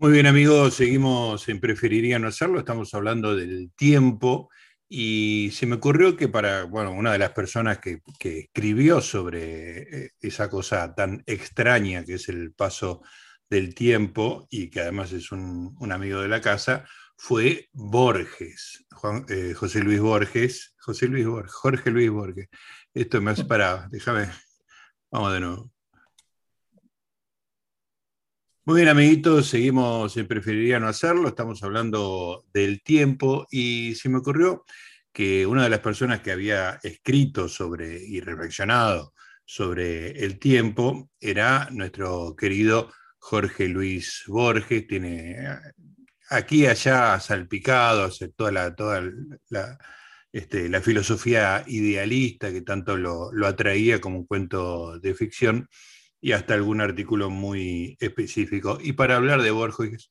Muy bien, amigos, seguimos en Preferiría no hacerlo, estamos hablando del tiempo y se me ocurrió que para, bueno, una de las personas que, escribió sobre eh, esa cosa tan extraña que es el paso del tiempo y que además es un, amigo de la casa, fue Borges, eh, José Luis Borges, José Luis Borges, Jorge Luis Borges. Esto me hace para, déjame, vamos de nuevo. Muy bien, amiguitos, seguimos en Preferiría no hacerlo, estamos hablando del tiempo y se me ocurrió que una de las personas que había escrito sobre y reflexionado sobre el tiempo era nuestro querido Jorge Luis Borges, tiene aquí y allá salpicado toda la, toda la, este, la filosofía idealista que tanto lo, lo atraía como un cuento de ficción y hasta algún artículo muy específico. Y para hablar de Borges,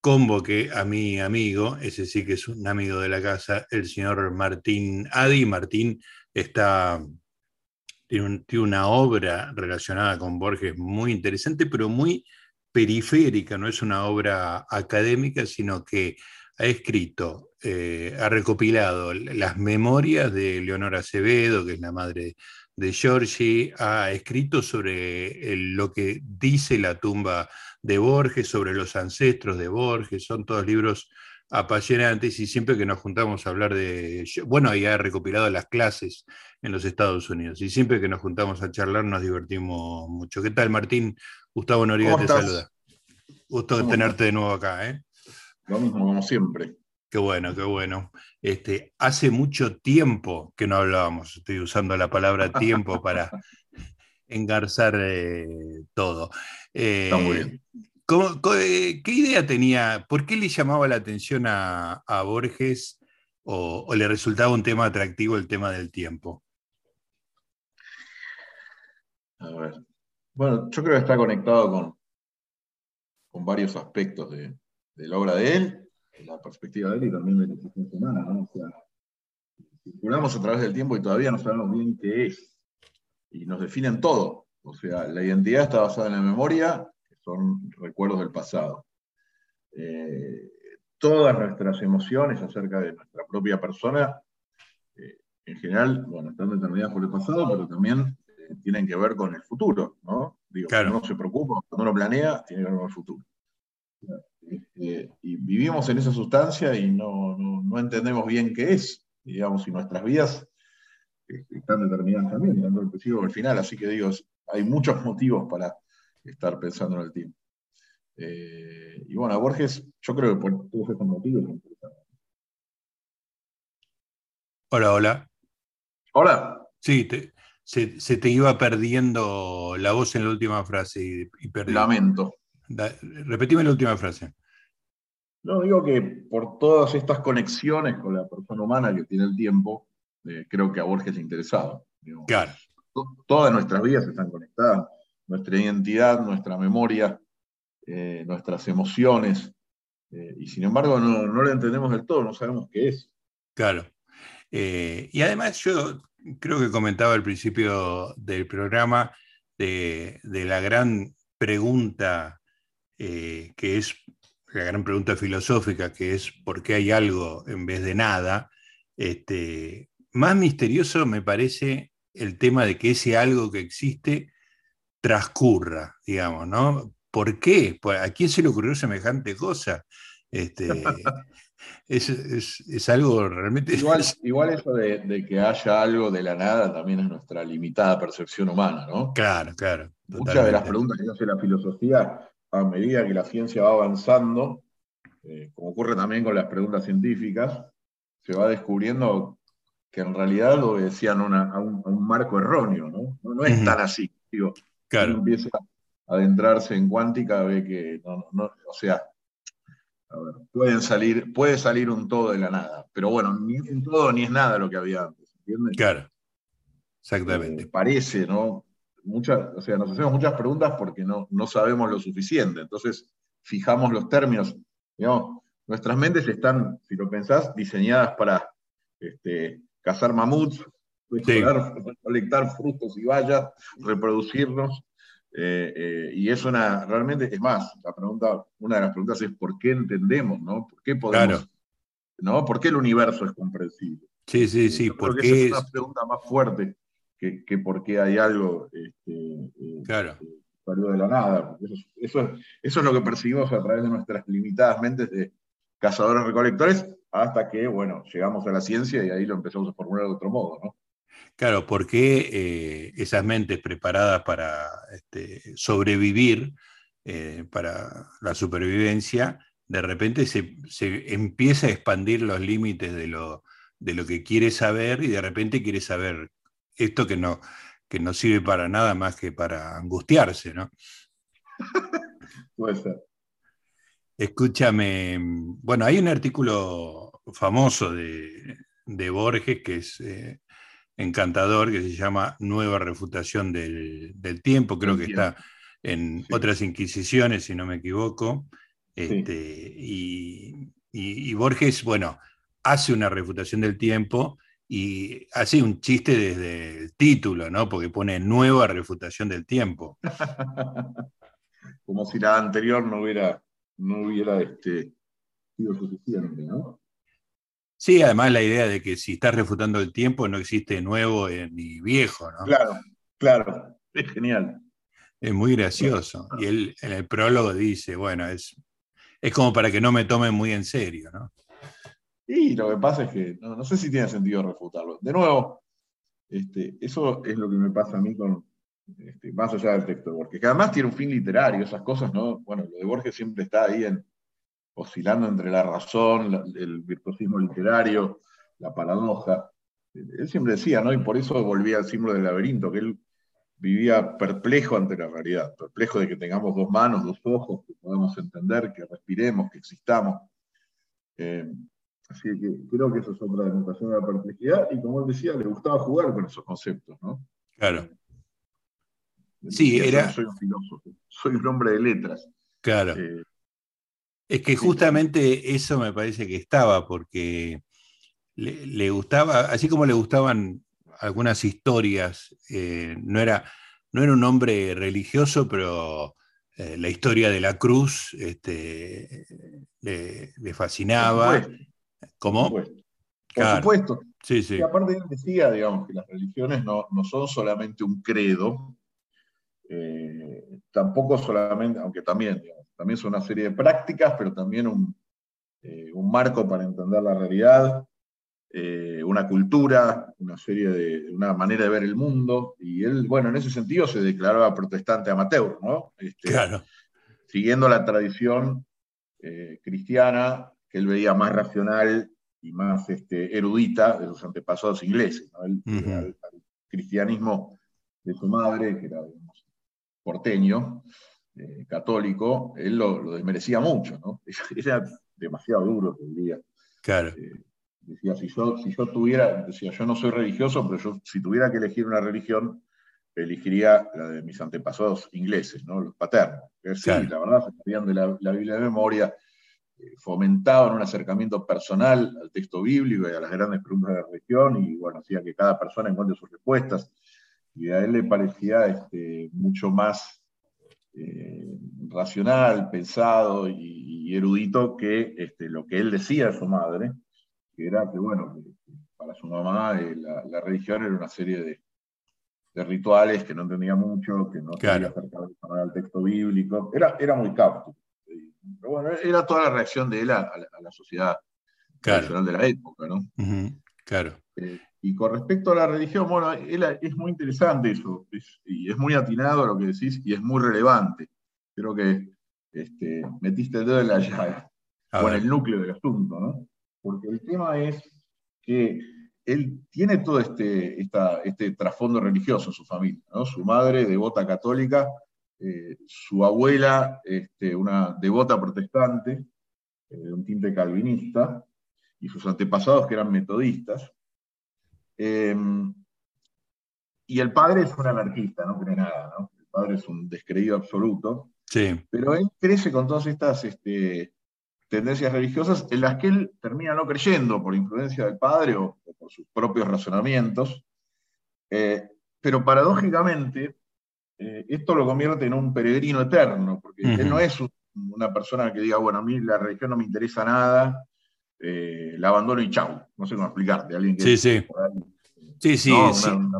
convoqué a mi amigo, ese sí que es un amigo de la casa, el señor Martín Adi. Martín está, tiene, una obra relacionada con Borges muy interesante, pero muy periférica, no es una obra académica, sino que ha escrito, eh, ha recopilado las memorias de Leonora Acevedo, que es la madre de Giorgi, ha escrito sobre lo que dice la tumba de Borges, sobre los ancestros de Borges, son todos libros apasionantes y siempre que nos juntamos a hablar de, bueno, ahí ha recopilado las clases en los Estados Unidos y siempre que nos juntamos a charlar nos divertimos mucho. ¿Qué tal, Martín? Gustavo Noriega te saluda. Gusto tenerte de nuevo acá, ¿eh? Lo mismo, como siempre. Qué bueno, qué bueno. Este, hace mucho tiempo que no hablábamos, estoy usando la palabra tiempo para engarzar eh, todo. Está muy bien. Eh, eh, ¿Qué idea tenía? ¿Por qué le llamaba la atención a, Borges o, le resultaba un tema atractivo el tema del tiempo? A ver. Bueno, yo creo que está conectado con, con varios aspectos de la obra de él la perspectiva de él y también de la existencia humana, ¿no? O sea, circulamos a través del tiempo y todavía no sabemos bien qué es. Y nos definen todo. O sea, la identidad está basada en la memoria, que son recuerdos del pasado. Eh, todas nuestras emociones acerca de nuestra propia persona, eh, en general, bueno, están determinadas por el pasado, pero también eh, tienen que ver con el futuro, ¿no? Digo, claro. cuando uno se preocupa, cuando uno planea, tiene que ver con el futuro. Y vivimos en esa sustancia y no, entendemos bien qué es, digamos, y nuestras vidas este, están determinadas también, dando el principio al final, así que digo, hay muchos motivos para estar pensando en el tiempo. Eh, y bueno, a Borges, yo creo que por todos estos motivos Hola, hola. Hola. Sí, se, te iba perdiendo la voz en la última frase y, y perdí. Lamento. Repetime la última frase. No, digo que por todas estas conexiones con la persona humana que tiene el tiempo, eh, creo que a Borges le interesaba. claro. Todas nuestras vidas están conectadas, nuestra identidad, nuestra memoria, eh, nuestras emociones, eh, y sin embargo no, no lo entendemos del todo, no sabemos qué es. Claro. y además yo creo que comentaba al principio del programa de, de la gran pregunta que es la gran pregunta filosófica, que es por qué hay algo en vez de nada, este, más misterioso me parece el tema de que ese algo que existe transcurra, digamos, ¿no? ¿Por qué? ¿A quién se le ocurrió semejante cosa? Este, es, algo realmente... Igual, igual eso de, que haya algo de la nada también es nuestra limitada percepción humana, ¿no? Claro, claro. Muchas de las preguntas que hace la filosofía a medida que la ciencia va avanzando, eh, como ocurre también con las preguntas científicas, se va descubriendo que en realidad obedecían a, un, marco erróneo, ¿no? No, es tan así. Digo, claro. uno empieza a adentrarse en cuántica, ve que, no, o sea, pueden salir, puede salir un todo de la nada, pero bueno, ni un todo ni es nada lo que había antes, ¿entiendes? Claro, exactamente. Eh, parece, ¿no? Muchas, o sea, nos hacemos muchas preguntas porque no, no sabemos lo suficiente. Entonces, fijamos los términos. Digamos, nuestras mentes están, si lo pensás, diseñadas para este, cazar mamuts, colectar frutos y bayas, reproducirnos. Eh, eh, y es una, realmente, es más, la pregunta, una de las preguntas es ¿por qué entendemos, no? ¿Por qué podemos, no? ¿Por qué el universo es comprensible? Sí, sí, sí, porque es una pregunta más fuerte que, que por qué hay algo este, claro. salió de la nada. Eso, eso, eso, es lo que percibimos a través de nuestras limitadas mentes de cazadores recolectores, hasta que, bueno, llegamos a la ciencia y ahí lo empezamos a formular de otro modo, ¿no? Claro, porque eh, esas mentes preparadas para este, sobrevivir, eh, para la supervivencia, de repente se, empieza a expandir los límites de lo, de lo, que quiere saber y de repente quiere saber esto que no, que no sirve para nada más que para angustiarse, ¿no? Puede ser. Escúchame, bueno, hay un artículo famoso de, Borges que es eh, encantador, que se llama Nueva Refutación del, Tiempo, creo que está en otras Inquisiciones, si no me equivoco. Este, y, Borges, bueno, hace una refutación del tiempo y hace un chiste desde el título, ¿no? Porque pone Nueva Refutación del Tiempo. Como si la anterior no hubiera no hubiera este, sido suficiente, ¿no? Sí, además la idea de que si estás refutando el tiempo no existe nuevo eh, ni viejo, ¿no? Claro, claro, es genial. Es muy gracioso. Y él en el prólogo dice, bueno, es, es como para que no me tomen muy en serio, ¿no? Y lo que pasa es que no, sé si tiene sentido refutarlo. De nuevo, este, eso es lo que me pasa a mí con, este, más allá del texto de Borges, que además tiene un fin literario, esas cosas, ¿no? Bueno, lo de Borges siempre está ahí en, oscilando entre la razón, el virtuosismo literario, la paradoja. Él siempre decía, ¿no? Y por eso volvía al símbolo del laberinto, que él vivía perplejo ante la realidad, perplejo de que tengamos dos manos, dos ojos, que podamos entender, que respiremos, que existamos. Eh, así que creo que eso es otra demostración de la perplejidad, y como él decía, le gustaba jugar con esos conceptos, ¿no? Claro. Sí, era. Soy un filósofo, soy un hombre de letras. Claro. Eh, es que justamente eso me parece que estaba, porque le, gustaba, así como le gustaban algunas historias, eh, no, era, no era un hombre religioso, pero eh, la historia de la cruz este, le, fascinaba. ¿Cómo? Por supuesto. Sí, sí. Y aparte él decía, digamos, que las religiones no, no son solamente un credo, eh, tampoco solamente, aunque también, también son una serie de prácticas, pero también un, eh, marco para entender la realidad, eh, una cultura, una serie de, una manera de ver el mundo, y él, bueno, en ese sentido se declaraba protestante amateur, ¿no? Este, claro. Siguiendo la tradición cristiana que él veía más racional y más este, erudita de sus antepasados ingleses, el, cristianismo de su madre, que era porteño, eh, católico, él lo, desmerecía mucho, ¿no? Era demasiado duro, te diría. Claro. Eh, decía, si yo, si yo tuviera, decía, yo no soy religioso, pero yo si tuviera que elegir una religión, elegiría la de mis antepasados ingleses, ¿no? Los paternos. Sí, la verdad, se sabían de la, Biblia de memoria, eh, fomentaban un acercamiento personal al texto bíblico y a las grandes preguntas de la religión, y bueno, hacía que cada persona encuentre sus respuestas y a él le parecía este, mucho más eh, racional, pensado y, erudito que este, lo que él decía de su madre, que era que, bueno, para su mamá eh, la, religión era una serie de, rituales que no entendía mucho, que no claro. acercaba al texto bíblico. Era, era muy capto. Pero bueno, era toda la reacción de él a, la, sociedad tradicional de la época, ¿no? Claro. Eh, y con respecto a la religión, bueno, es muy interesante eso, y es muy atinado lo que decís, y es muy relevante. Creo que este, metiste el dedo en la llave, o en el núcleo del asunto, ¿no? Porque el tema es que él tiene todo este, este trasfondo religioso en su familia, ¿no? Su madre, devota católica, eh, su abuela, este, una devota protestante, eh, de un tinte calvinista, y sus antepasados que eran metodistas. Em, y el padre es un anarquista, no cree nada, ¿no? El padre es un descreído absoluto. Sí. Pero él crece con todas estas este, tendencias religiosas en las que él termina no creyendo por influencia del padre o, por sus propios razonamientos. Eh, pero paradójicamente, eh, esto lo convierte en un peregrino eterno, porque él no es una persona que diga, bueno, a mí la religión no me interesa nada, eh, la abandono y chau. No sé cómo explicarte. Alguien que sí, sí. sí, sí,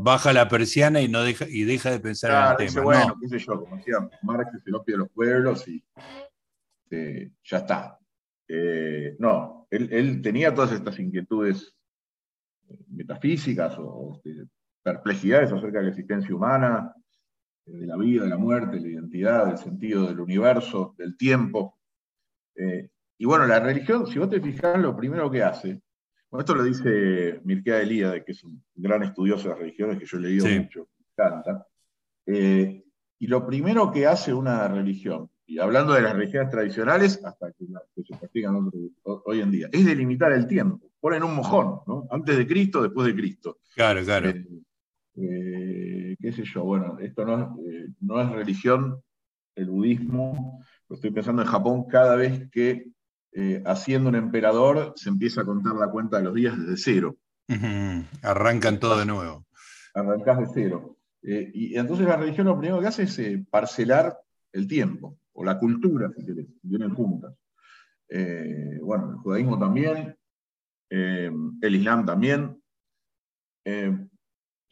baja la persiana y, no deja, y deja de pensar en el tema. bueno, qué sé yo, como decía Marx, el opio de los pueblos y eh, ya está. no, él, tenía todas estas inquietudes metafísicas o, este, perplejidades acerca de la existencia humana, de la vida, de la muerte, de la identidad, del sentido del universo, del tiempo. Eh, y bueno, la religión, si vos te fijas, lo primero que hace, bueno, esto lo dice Mircea Elíade, que es un gran estudioso de las religiones, que yo he leído mucho, me encanta. Eh, y lo primero que hace una religión, y hablando de las religiones tradicionales hasta que, se practican hoy en día, es delimitar el tiempo. Ponen un mojón, ¿no? Antes de Cristo, después de Cristo. Claro, claro. Eh, qué sé yo, bueno, esto eh, no, es religión, el budismo, lo estoy pensando en Japón cada vez que eh, haciendo un emperador se empieza a contar la cuenta de los días desde cero. Arrancan todo de nuevo. Arrancás de cero. y entonces la religión lo primero que hace es parcelar el tiempo, o la cultura, si querés, vienen juntas. bueno, el judaísmo también, el islam también,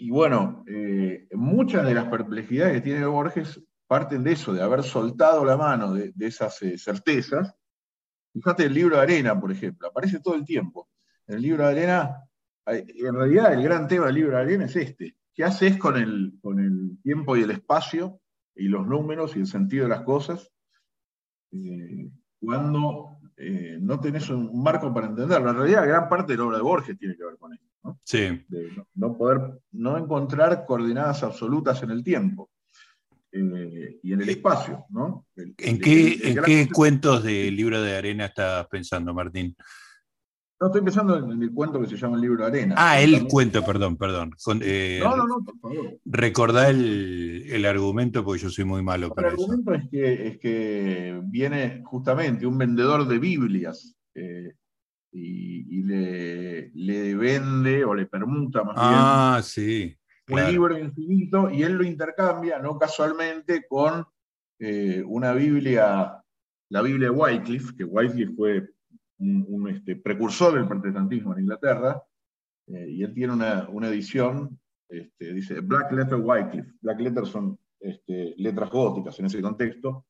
y bueno, eh, muchas de las perplejidades que tiene Borges parten de eso, de haber soltado la mano de, esas eh, certezas. Fíjate el libro de arena, por ejemplo, aparece todo el tiempo. El libro de arena, en realidad el gran tema del libro de arena es este. ¿Qué haces con el, con el tiempo y el espacio y los números y el sentido de las cosas eh, cuando no tenés un marco para entenderlo? En realidad, gran parte de la obra de Borges tiene que ver con eso. Sí. De no poder, no encontrar coordenadas absolutas en el tiempo eh, y en el espacio, ¿no? ¿En qué, ¿en qué cuentos del libro de arena estás pensando, Martín? No, estoy pensando en el cuento que se llama el libro de arena. Ah, el cuento, perdón, perdón. Eh, no, no, no, por favor. Recordá el, argumento porque yo soy muy malo para eso. El argumento es que, es que viene justamente un vendedor de Biblias eh, y, le, vende o le permuta más ah, sí, un libro infinito y él lo intercambia, no casualmente, con eh, una Biblia, la Biblia de Wycliffe, que Wycliffe fue un, este, precursor del protestantismo en Inglaterra, eh, y él tiene una, edición, este, dice Black Letter Wycliffe. Black Letter son este, letras góticas en ese contexto,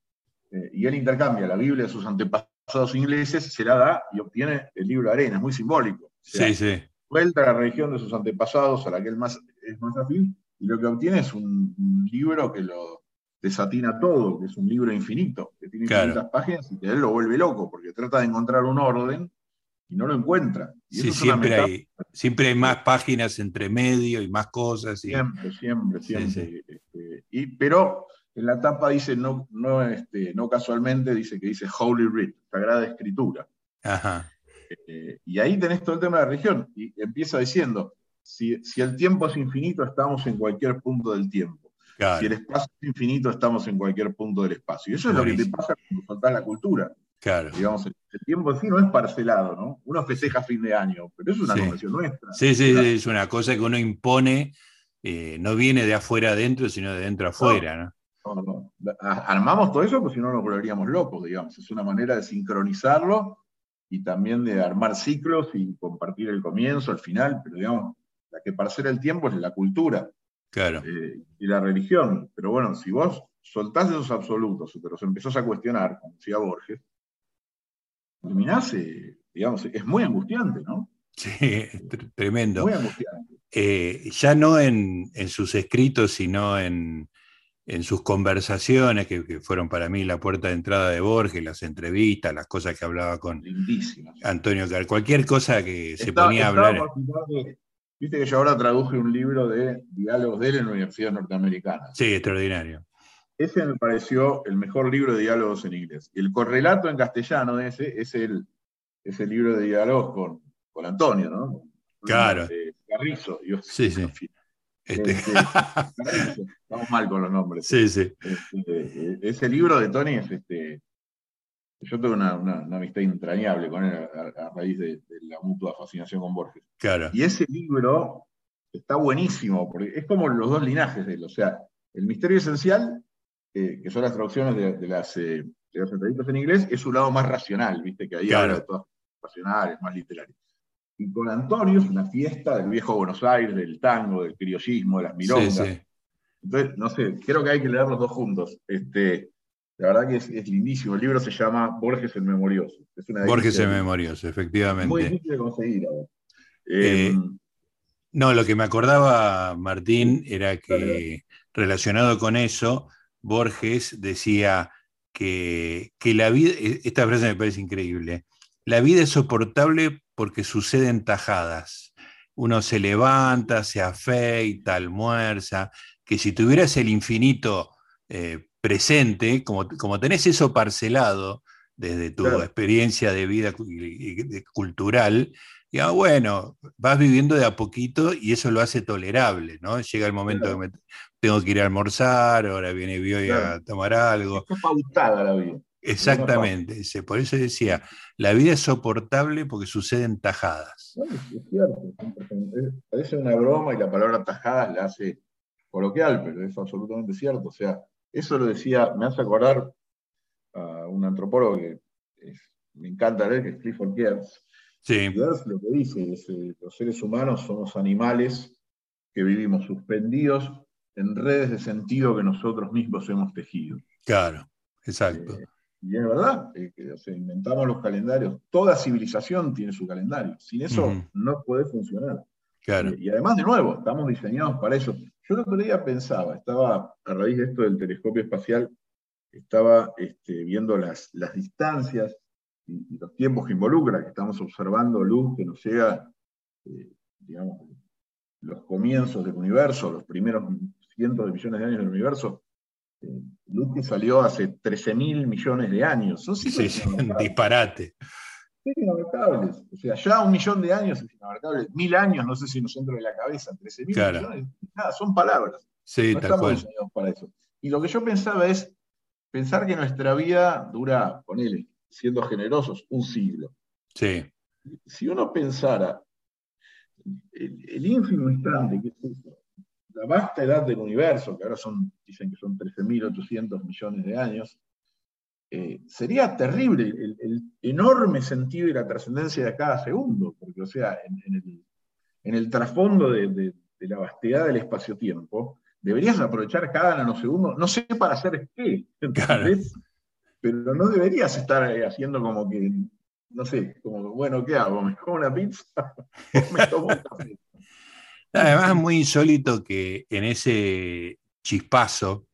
eh, y él intercambia la Biblia de sus antepasados ingleses, se la da y obtiene el libro de arena, es muy simbólico. sí, sí. Vuelta a la religión de sus antepasados, a la que él más, es más afín, y lo que obtiene es un, libro que lo desatina todo, que es un libro infinito, que tiene infinitas páginas y que él lo vuelve loco, porque trata de encontrar un orden y no lo encuentra. sí, siempre, hay, siempre hay más páginas entre medio y más cosas. Siempre, siempre, siempre. Este, y, pero en la tapa dice, no, no, este, no casualmente, dice que dice Holy Writ, Sagrada Escritura. Eh, y ahí tenés todo el tema de la religión. Y empieza diciendo, si, el tiempo es infinito, estamos en cualquier punto del tiempo. Si el espacio es infinito, estamos en cualquier punto del espacio. Y eso es lo que te pasa cuando faltas la cultura. Claro. Digamos, el, tiempo en sí no es parcelado, ¿no? Uno festeja fin de año, pero es una convención nuestra. Sí, sí, es una cosa que uno impone, eh, no viene de afuera adentro, sino de dentro afuera, ¿no? Armamos todo eso, pues si no nos volveríamos locos, digamos. Es una manera de sincronizarlo y también de armar ciclos y compartir el comienzo, el final, pero digamos, la que parcela el tiempo es la cultura claro. Eh, y la religión. Pero bueno, si vos soltás esos absolutos y te los empezás a cuestionar, como decía Borges, terminás, eh, digamos, es muy angustiante, ¿no? Sí, tremendo. Muy angustiante. Eh, ya no en, en, sus escritos, sino en, en sus conversaciones, que, fueron para mí la puerta de entrada de Borges, las entrevistas, las cosas que hablaba con Antonio Car, cualquier cosa que se ponía a hablar. Viste que yo ahora traduje un libro de diálogos de él en la Universidad Norteamericana. Sí, extraordinario. Ese me pareció el mejor libro de diálogos en inglés. El correlato en castellano de ese es el, ese libro de diálogos con, con Antonio, ¿no? Claro. Carrizo. sí, sí. Este, este, estamos mal con los nombres. Sí, sí. Este, ese libro de Tony es este. Yo tengo una, amistad entrañable con él a, raíz de, la mutua fascinación con Borges. Claro. Y ese libro está buenísimo, porque es como los dos linajes de él. O sea, El misterio esencial, eh, que son las traducciones de, las, eh, entrevistas en inglés, es su lado más racional, ¿viste? Que ahí habla de todas racionales, más literarias. Y con Antonio es una fiesta del viejo Buenos Aires, del tango, del criollismo, de las milongas. Entonces, no sé, creo que hay que leer los dos juntos. Este, la verdad que es, lindísimo. El libro se llama Borges el Memorioso. Borges el Memorioso, efectivamente. Muy difícil de conseguir. Eh, em, no, lo que me acordaba, Martín, era que relacionado con eso, Borges decía que, que la vida, e, esta frase me parece increíble, la vida es soportable porque suceden tajadas. Uno se levanta, se afeita, almuerza, que si tuvieras el infinito eh, presente, como, como tenés eso parcelado desde tu experiencia de vida cultural, ya bueno, vas viviendo de a poquito y eso lo hace tolerable, ¿no? Llega el momento que me tengo que ir a almorzar, ahora viene Bioy a tomar algo. Está pautada la vida. Exactamente, por eso decía, la vida es soportable porque suceden tajadas. es cierto, parece una broma y la palabra tajadas la hace coloquial, pero es absolutamente cierto. O sea, eso lo decía, me hace acordar a un antropólogo que me encanta leer, que es Clifford Geertz. Sí. Geertz lo que dice es eh, los seres humanos somos animales que vivimos suspendidos en redes de sentido que nosotros mismos hemos tejido. Claro, exacto. Eh, y es verdad, eh, que, inventamos los calendarios. Toda civilización tiene su calendario. Sin eso no puede funcionar. Claro. y además, de nuevo, estamos diseñados para eso. Yo el otro día pensaba, estaba a raíz de esto del telescopio espacial, estaba este, viendo las, las distancias y, los tiempos que involucra, que estamos observando luz que nos llega, eh, digamos, los comienzos del universo, los primeros cientos de millones de años del universo, eh, luz que salió hace 13 mil millones de años. Son sí, disparate. Es inabarcables. O sea, ya un millón de años es inabarcable. Mil años, no sé si nos entra de la cabeza. 13 mil millones, nada, son palabras. Sí, no estamos diseñados para eso. Y lo que yo pensaba es pensar que nuestra vida dura, ponele, siendo generosos, un siglo. Sí. Si uno pensara el, ínfimo instante, que es la vasta edad del universo, que ahora son, dicen que son 13.800 millones de años, eh, sería terrible el, enorme sentido y la trascendencia de cada segundo, porque, o sea, en, el, trasfondo de, la vastedad del espacio-tiempo, deberías aprovechar cada nanosegundo, no sé para hacer qué, pero no deberías estar eh, haciendo como que, no sé, como, bueno, ¿qué hago? ¿Me como una pizza? me tomo un café? Además, es muy insólito que en ese chispazo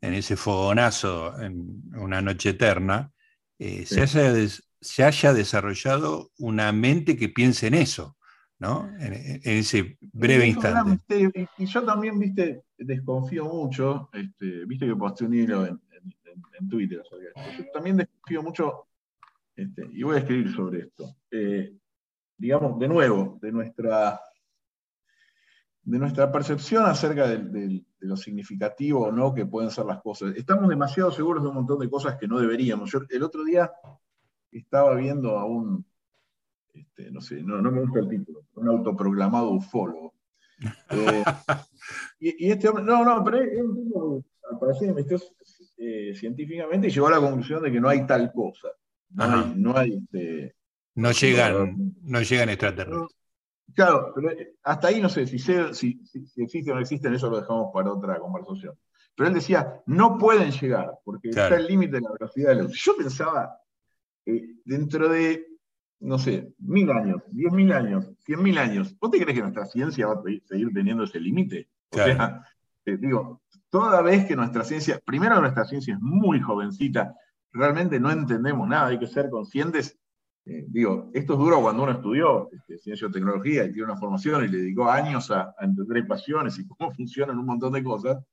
en ese fogonazo en una noche eterna, eh, se, haya desarrollado una mente que piense en eso, ¿no? En, ese breve instante. Y, yo también, viste, desconfío mucho, este, viste que posté un hilo en, Twitter, yo también desconfío mucho, este, y voy a escribir sobre esto. Eh, digamos, de nuevo, de nuestra de nuestra percepción acerca de, lo significativo o no que pueden ser las cosas. Estamos demasiado seguros de un montón de cosas que no deberíamos. Yo el otro día estaba viendo a un, este, no sé, no, me gusta el título, un autoproclamado ufólogo. Eh, y, este hombre, no, no, pero es un tipo al parecer eh, científicamente y llegó a la conclusión de que no hay tal cosa. No hay, este, no llegan, no llegan extraterrestres. Claro, pero eh, hasta ahí no sé si, si, existe o no existen, eso lo dejamos para otra conversación. Pero él decía, no pueden llegar, porque está el límite de la velocidad de la luz. Yo pensaba, eh, dentro de, no sé, mil años, diez mil años, cien mil años, ¿vos te crees que nuestra ciencia va a seguir teniendo ese límite? O sea, eh, digo, toda vez que nuestra ciencia, primero nuestra ciencia es muy jovencita, realmente no entendemos nada, hay que ser conscientes eh, digo, esto es duro cuando uno estudió este, ciencia o tecnología y tiene una formación y le dedicó años a, entender pasiones y cómo funcionan un montón de cosas,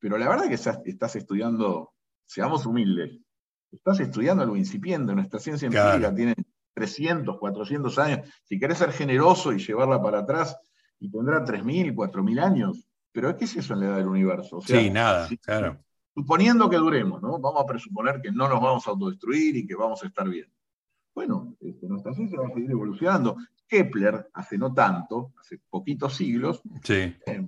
pero la verdad es que estás estudiando, seamos humildes, estás estudiando algo incipiente, nuestra ciencia empírica tiene 300, 400 años, si querés ser generoso y llevarla para atrás, y tendrá 3.000, 4.000 años, pero ¿qué es eso en la edad del universo? sí, nada, claro. Suponiendo que duremos, ¿no? Vamos a presuponer que no nos vamos a autodestruir y que vamos a estar bien. Bueno, este, nuestra ciencia va a seguir evolucionando. Kepler, hace no tanto, hace poquitos siglos, sí. Eh,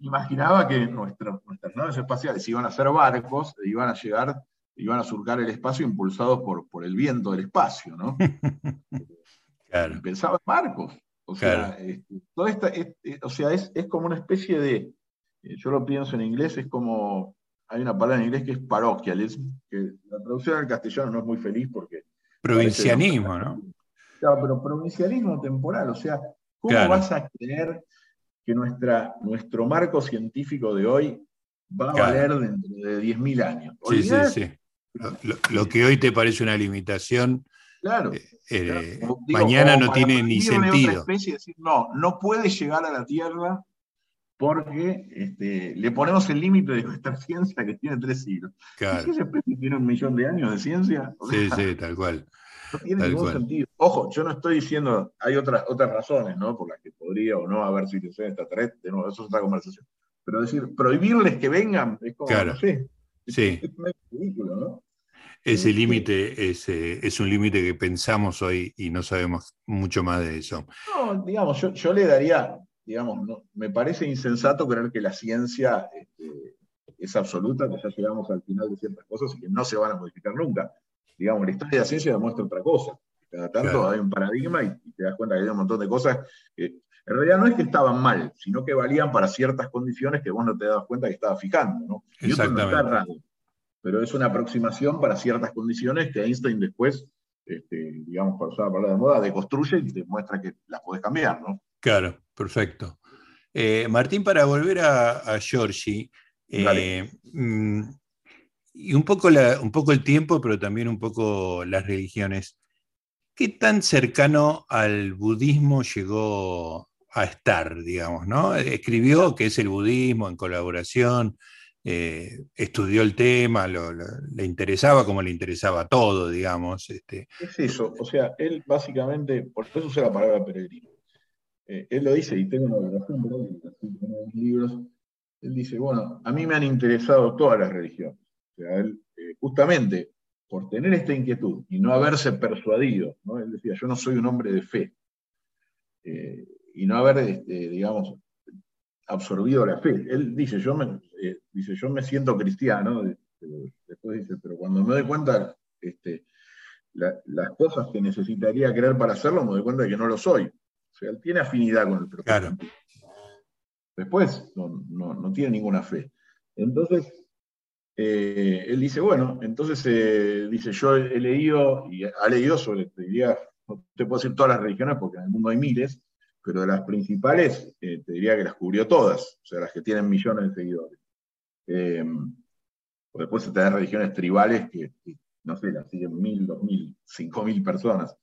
imaginaba que nuestras naves espaciales iban a ser barcos, e iban a llegar, iban a surcar el espacio impulsados por, por el viento del espacio, ¿no? Pensaba en barcos. O sea, este, es, o sea es, como una especie de, eh, yo lo pienso en inglés, es como, hay una palabra en inglés que es parochialism, que la traducción al castellano no es muy feliz porque... Provincianismo, ¿no? Claro, pero provincialismo temporal, o sea, ¿cómo vas a creer que nuestra, nuestro marco científico de hoy va a valer dentro de 10.000 años? Sí, sí, sí. Lo, que hoy te parece una limitación, claro, eh, eh, mañana no tiene ni sentido. Especie, decir, no, no puede llegar a la Tierra porque este, le ponemos el límite de nuestra ciencia que tiene tres siglos. Claro. Esa especie tiene un millón de años de ciencia. Sí, sí, tal cual. No tiene ningún sentido. Ojo, yo no estoy diciendo, hay otras, otras razones, ¿no? Por las que podría o no haber situaciones extraterrestres, de nuevo, eso es otra conversación. Pero decir, prohibirles que vengan es como, claro. no sé, sí. es, ridículo, ¿no? Ese límite es, eh, es, un límite que pensamos hoy y no sabemos mucho más de eso. No, digamos, yo, yo le daría, digamos, no, me parece insensato creer que la ciencia este, es absoluta, que ya llegamos al final de ciertas cosas y que no se van a modificar nunca. Digamos, la historia de la ciencia demuestra otra cosa. Cada tanto hay un paradigma y, te das cuenta que hay un montón de cosas que en realidad no es que estaban mal, sino que valían para ciertas condiciones que vos no te dabas cuenta que estabas fijando. ¿no? Y Exactamente. pero es una aproximación para ciertas condiciones que Einstein después, este, digamos, para usar la palabra de moda, deconstruye y te muestra que las podés cambiar. ¿no? Claro, perfecto. Eh, Martín, para volver a, a Giorgi, eh, mm, y un poco, un poco el tiempo, pero también un poco las religiones. ¿Qué tan cercano al budismo llegó a estar, digamos, ¿no? Escribió que es el budismo en colaboración, eh, estudió el tema, le interesaba como le interesaba todo, digamos. Este. Es eso, o sea, él básicamente, por eso usa la palabra peregrino. Eh, él lo dice, y tengo una relación, en los libros, él dice, bueno, a mí me han interesado todas las religiones. O sea, él, eh, justamente por tener esta inquietud y no haberse persuadido, ¿no? él decía, yo no soy un hombre de fe, eh, y no haber, este, digamos, absorbido la fe. Él dice, yo me, dice, yo me siento cristiano, después dice, pero cuando me doy cuenta este, las cosas que necesitaría creer para hacerlo, me doy cuenta de que no lo soy. O sea, él tiene afinidad con el Claro. Después no, no tiene ninguna fe. Entonces, eh, él dice, bueno, entonces eh, dice, yo he, leído, y ha leído sobre, te diría, no te puedo decir todas las religiones porque en el mundo hay miles, pero de las principales, eh, te diría que las cubrió todas, o sea, las que tienen millones de seguidores. después se te dan religiones tribales que, no sé, las siguen mil, dos mil, cinco mil personas.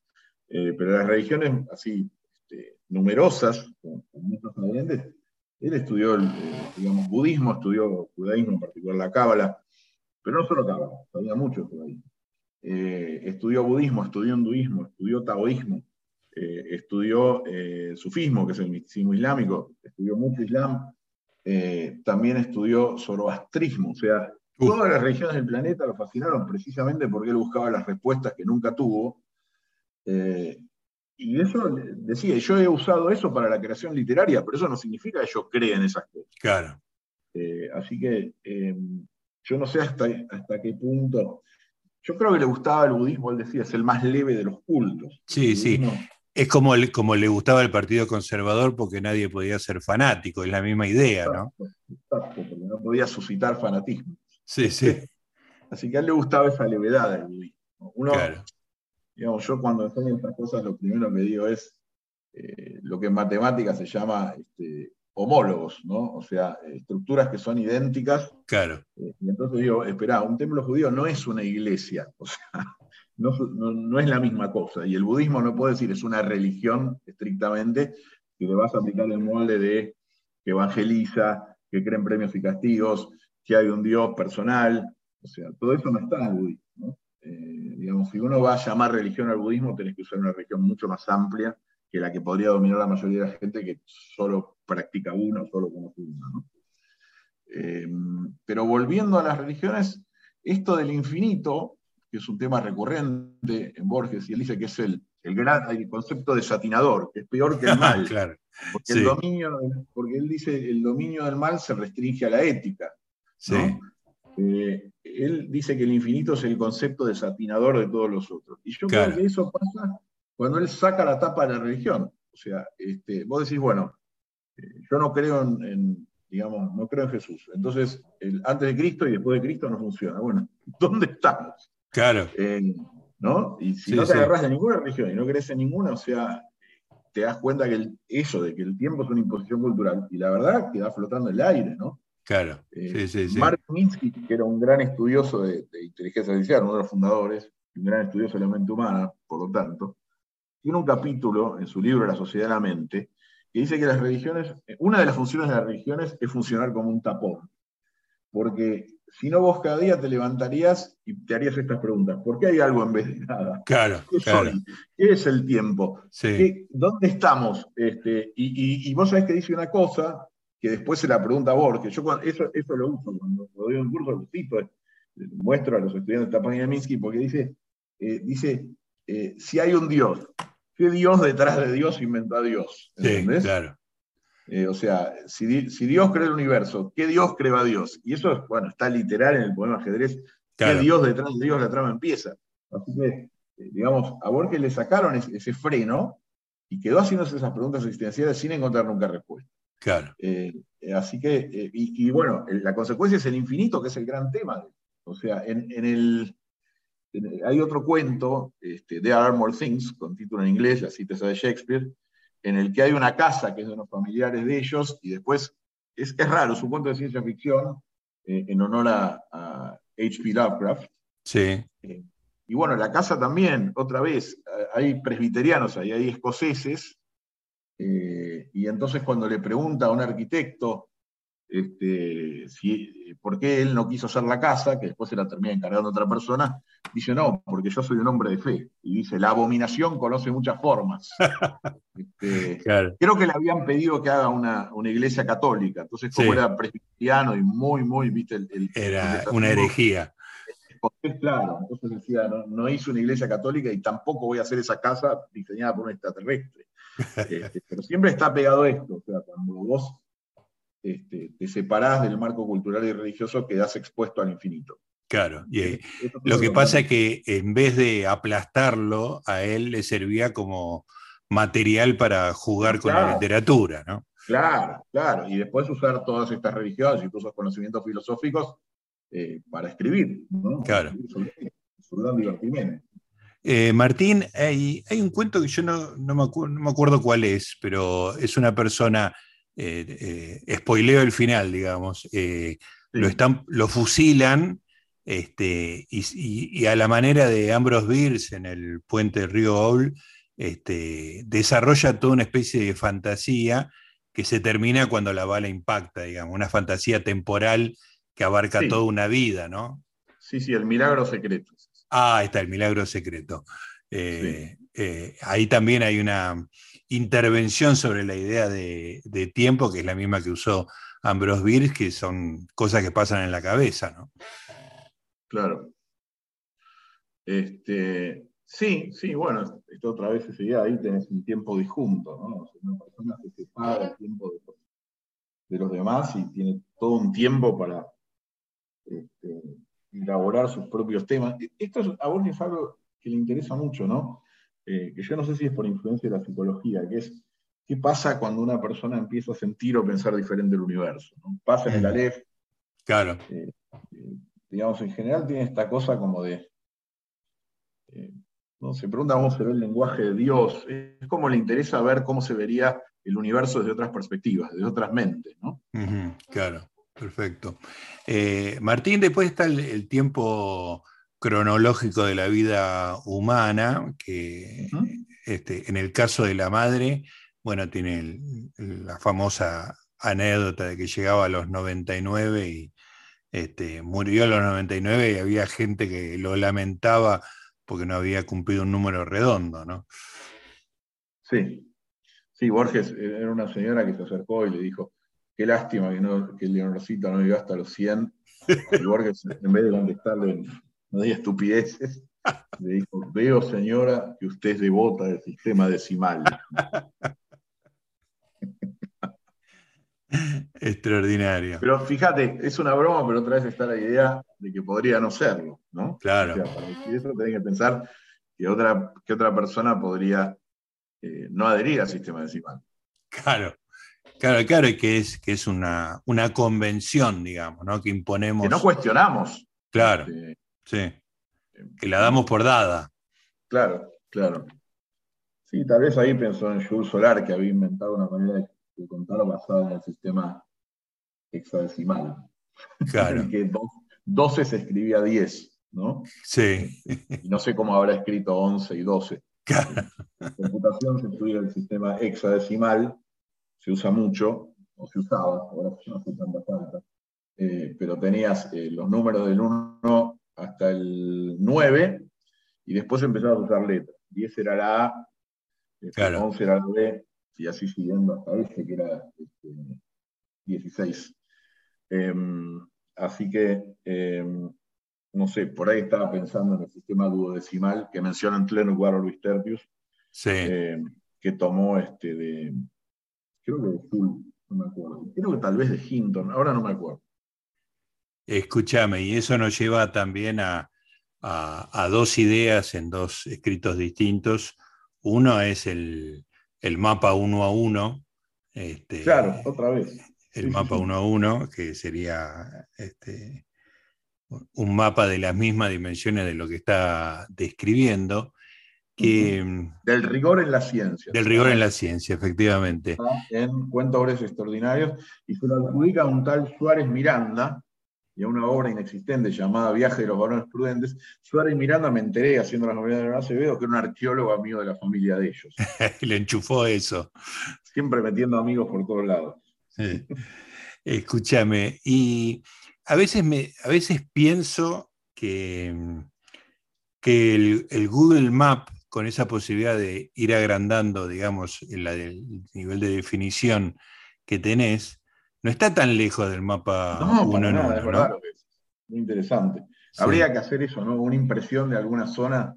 pero las religiones así este, numerosas, con, muchos adherentes, él estudió el digamos, budismo, estudió judaísmo, en particular la cábala, pero no solo Cábala, sabía mucho ahí. Eh, estudió budismo, estudió hinduismo, estudió taoísmo, eh, estudió eh, sufismo, que es el misticismo islámico, estudió mucho islam, también estudió zoroastrismo, o sea, todas las religiones del planeta lo fascinaron precisamente porque él buscaba las respuestas que nunca tuvo. Y eso decía, yo he usado eso para la creación literaria, pero eso no significa que yo crea en esas cosas. Claro. así que yo no sé hasta, hasta qué punto. Yo creo que le gustaba el budismo, él decía, es el más leve de los cultos. Sí, sí. Es como, como le gustaba el Partido Conservador porque nadie podía ser fanático, es la misma idea, ¿no? Exacto, porque no podía suscitar fanatismo. Sí, sí. Así que a él le gustaba esa levedad del budismo. Uno, digamos, yo cuando enseño estas cosas, lo primero que digo es eh, lo que en matemáticas se llama este, homólogos, ¿no? O sea, estructuras que son idénticas. Claro. Eh, y entonces digo, espera, un templo judío no es una iglesia, o sea, no, es la misma cosa. Y el budismo no puede decir es una religión estrictamente, que le vas a aplicar el molde de que evangeliza, que creen premios y castigos, que hay un Dios personal. O sea, todo eso no está en el budismo. ¿no? Eh, digamos, si uno va a llamar religión al budismo, tenés que usar una religión mucho más amplia que la que podría dominar la mayoría de la gente que solo practica uno, solo conoce uno. Eh, pero volviendo a las religiones, esto del infinito, que es un tema recurrente en Borges, y él dice que es el, el, gran, el concepto de satinador, que es peor que el mal. porque, el dominio, porque él dice el dominio del mal se restringe a la ética. Eh, él dice que el infinito es el concepto desatinador de todos los otros. Y yo creo que eso pasa cuando él saca la tapa de la religión. O sea, este, vos decís, bueno, eh, yo no creo en, digamos, no creo en Jesús. Entonces, el antes de Cristo y después de Cristo no funciona. Bueno, ¿dónde estamos? Claro. Eh, ¿No? Y si no te agarras de ninguna religión y no crees en ninguna, o sea, te das cuenta que eso de que el tiempo es una imposición cultural, y la verdad queda flotando en el aire, ¿no? Claro. Eh, sí, sí, Mark Minsky, que era un gran estudioso de, inteligencia artificial, uno de los fundadores, un gran estudioso de la mente humana, por lo tanto, tiene un capítulo en su libro La sociedad de la mente, que dice que las religiones, una de las funciones de las religiones es funcionar como un tapón. Porque si no vos cada día te levantarías y te harías estas preguntas. ¿Por qué hay algo en vez de nada? Claro, ¿Qué, claro. ¿Qué es el tiempo? ¿Dónde estamos? Este, y, vos sabés que dice una cosa que después se la pregunta a Borges. Yo eso, eso lo uso cuando doy un curso, lo cito, eh, muestro a los estudiantes de página de Minsky, porque dice, eh, dice eh, si hay un Dios, ¿qué Dios detrás de Dios inventó a Dios? ¿Entendés? Sí, claro. o sea, si, Dios crea el universo, ¿qué Dios crea a Dios? Y eso, bueno, está literal en el poema ajedrez, ¿qué Dios detrás de Dios la trama empieza? Así que, digamos, a Borges le sacaron ese freno y quedó haciéndose esas preguntas existenciales sin encontrar nunca respuesta. Claro. Eh, eh, así que, eh, y, bueno, la consecuencia es el infinito, que es el gran tema. O sea, en, el, hay otro cuento, este, There Are More Things, con título en inglés, la cita de Shakespeare, en el que hay una casa que es de unos familiares de ellos, y después, es, es raro, es un cuento de ciencia ficción, en honor a H.P. Lovecraft. Sí. y bueno, la casa también, otra vez, hay presbiterianos, hay escoceses, eh, y entonces cuando le pregunta a un arquitecto este, si, por qué él no quiso hacer la casa, que después se la termina encargando otra persona, dice, no, porque yo soy un hombre de fe. Y dice, la abominación conoce muchas formas. Este, creo que le habían pedido que haga una, iglesia católica, entonces como era presbiteriano y muy, muy, viste, el, era una herejía. Claro, entonces decía, no, no hice una iglesia católica y tampoco voy a hacer esa casa diseñada por un extraterrestre. Este, pero siempre está pegado esto, o sea, cuando vos este, te separás del marco cultural y religioso, quedás expuesto al infinito. Claro, y lo que pasa es que en vez de aplastarlo, a él le servía como material para jugar con la literatura, ¿no? Claro, claro, y después usar todas estas religiones y todos esos conocimientos filosóficos eh, para escribir, ¿no? Claro. divertimento. Eh, Martín, hay, un cuento que yo no, me acuerdo cuál es, pero es una persona, eh, eh, spoileo el final, digamos, lo, están, lo fusilan este, y, a la manera de Ambrose Bierce en el puente Río Owl, este, desarrolla toda una especie de fantasía que se termina cuando la bala impacta, digamos, una fantasía temporal que abarca toda una vida, ¿no? Sí, sí, el milagro secreto. Ah, está el milagro secreto. Eh, eh, ahí también hay una intervención sobre la idea de, tiempo, que es la misma que usó Ambrose Bierce, que son cosas que pasan en la cabeza, ¿no? Claro. Este, sí, sí, bueno, esto otra vez sería ahí tenés un tiempo disjunto, ¿no? una persona que separa el tiempo de, los demás y tiene todo un tiempo para este, elaborar sus propios temas. E, esto a vos es algo que le interesa mucho, ¿no? Eh, que yo no sé si es por influencia de la psicología, que es qué pasa cuando una persona empieza a sentir o pensar diferente el universo. Pasa en el Aleph. Claro. Eh, eh, digamos, en general tiene esta cosa como de. ¿no? Se pregunta cómo se ve el lenguaje de Dios. Es como le interesa ver cómo se vería el universo desde otras perspectivas, desde otras mentes, ¿no? claro. Perfecto. Eh, Martín, después está el, tiempo cronológico de la vida humana, que este, en el caso de la madre, bueno, tiene la famosa anécdota de que llegaba a los 99 y este, murió a los 99 y había gente que lo lamentaba porque no había cumplido un número redondo, ¿no? Sí, sí, Borges era una señora que se acercó y le dijo, Qué lástima que, no, que Leonorcito no llegó hasta los 100. Y Borges, en vez de contestarle, no diga estupideces. Le dijo, veo señora que usted es devota del sistema decimal. Extraordinario. Pero fíjate, es una broma, pero otra vez está la idea de que podría no serlo, ¿no? Claro. para decir eso tenés que pensar que otra, que otra persona podría eh, no adherir al sistema decimal. Claro, claro, claro, que es, que es una, una convención, digamos, ¿no? Que imponemos. Que no cuestionamos. Claro, este, sí. Que la damos por dada. Claro, claro. Sí, tal vez ahí pensó en Jules Solar, que había inventado una manera de de contar basada en el sistema hexadecimal. Claro. en que 12 se escribía 10, ¿no? Sí. Y no sé cómo habrá escrito 11 y 12. Claro. En computación se estudia el sistema hexadecimal, se usa mucho, o se usaba, ahora no hace tanta falta, eh, pero tenías eh, los números del 1 hasta el 9 y después empezabas a usar letras. 10 era la A, 11 era la B, y así siguiendo hasta ese, que era 16. Este, em, así que, em, no sé, por ahí estaba pensando en el sistema duodecimal que mencionan Tlenus Guaro Luis Terpius, em, que tomó este de, creo que de Full, no me acuerdo, creo que tal vez de Hinton, ahora no me acuerdo. Escúchame, y eso nos lleva también a, a dos ideas en dos escritos distintos. Uno es el, el mapa uno a uno. Este, claro, otra vez. El mapa uno a uno, que sería este, un mapa de las mismas dimensiones de lo que está describiendo. Mm, del rigor en la ciencia. Del rigor en la ciencia, efectivamente. En Cuentos Extraordinarios, y se lo adjudica a un tal Suárez Miranda, y a una obra inexistente llamada Viaje de los varones prudentes, Suárez Miranda me enteré haciendo las novedades de Acevedo que era un arqueólogo amigo de la familia de ellos. Le enchufó eso. Siempre metiendo amigos por todos lados. Escúchame, y a veces, me, a veces pienso que, que el, Google Map, con esa posibilidad de ir agrandando, digamos, el, el nivel de definición que tenés, no está tan lejos del mapa no, uno en Es verdad. Muy interesante. Habría que hacer eso, ¿no? Una impresión de alguna zona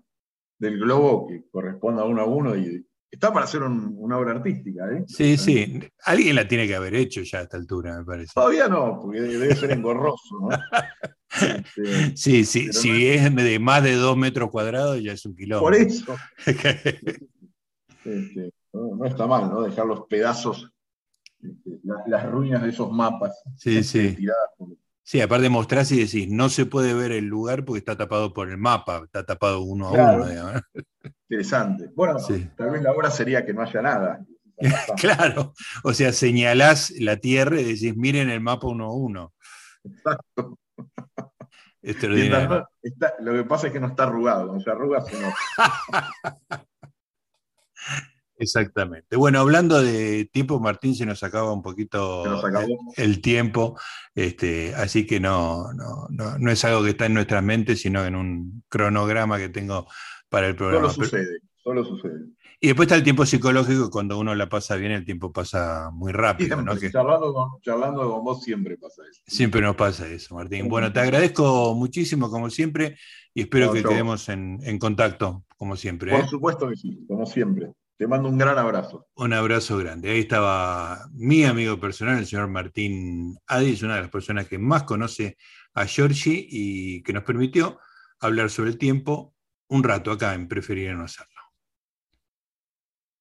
del globo que corresponda a uno a uno y está para hacer una obra artística, ¿eh? Sí, sí. Alguien la tiene que haber hecho ya a esta altura, me parece. Todavía no, porque debe ser engorroso, ¿no? Este, sí, sí. Si es de más de dos metros cuadrados, ya es un kilómetro. Por eso. Este, no, está mal, ¿no? Dejar los pedazos este, las, ruinas de esos mapas. Sí, sí. Sí, aparte mostrás y decís, no se puede ver el lugar porque está tapado por el mapa, está tapado uno a uno. Interesante. Bueno, tal vez la obra sería que no haya nada. claro, o sea, señalás la Tierra y decís, miren el mapa uno a uno. Exacto. Extraordinario. lo que pasa es que no está arrugado, no se arruga, sino. Exactamente. Bueno, hablando de tiempo, Martín, se nos acaba un poquito el, tiempo, este, así que no, no, es algo que está en nuestras mentes, sino en un cronograma que tengo para el programa. Solo sucede, solo sucede. Y después está el tiempo psicológico, cuando uno la pasa bien, el tiempo pasa muy rápido. charlando, con, vos siempre pasa eso. Siempre nos pasa eso, Martín. Bueno, te agradezco muchísimo, como siempre, y espero que quedemos en, en, contacto, como siempre. Por ¿eh? supuesto que sí, como siempre. Te mando un gran abrazo. Un abrazo grande. Ahí estaba mi amigo personal, el señor Martín Adis, una de las personas que más conoce a Giorgi y que nos permitió hablar sobre el tiempo un rato acá en Preferir no hacerlo.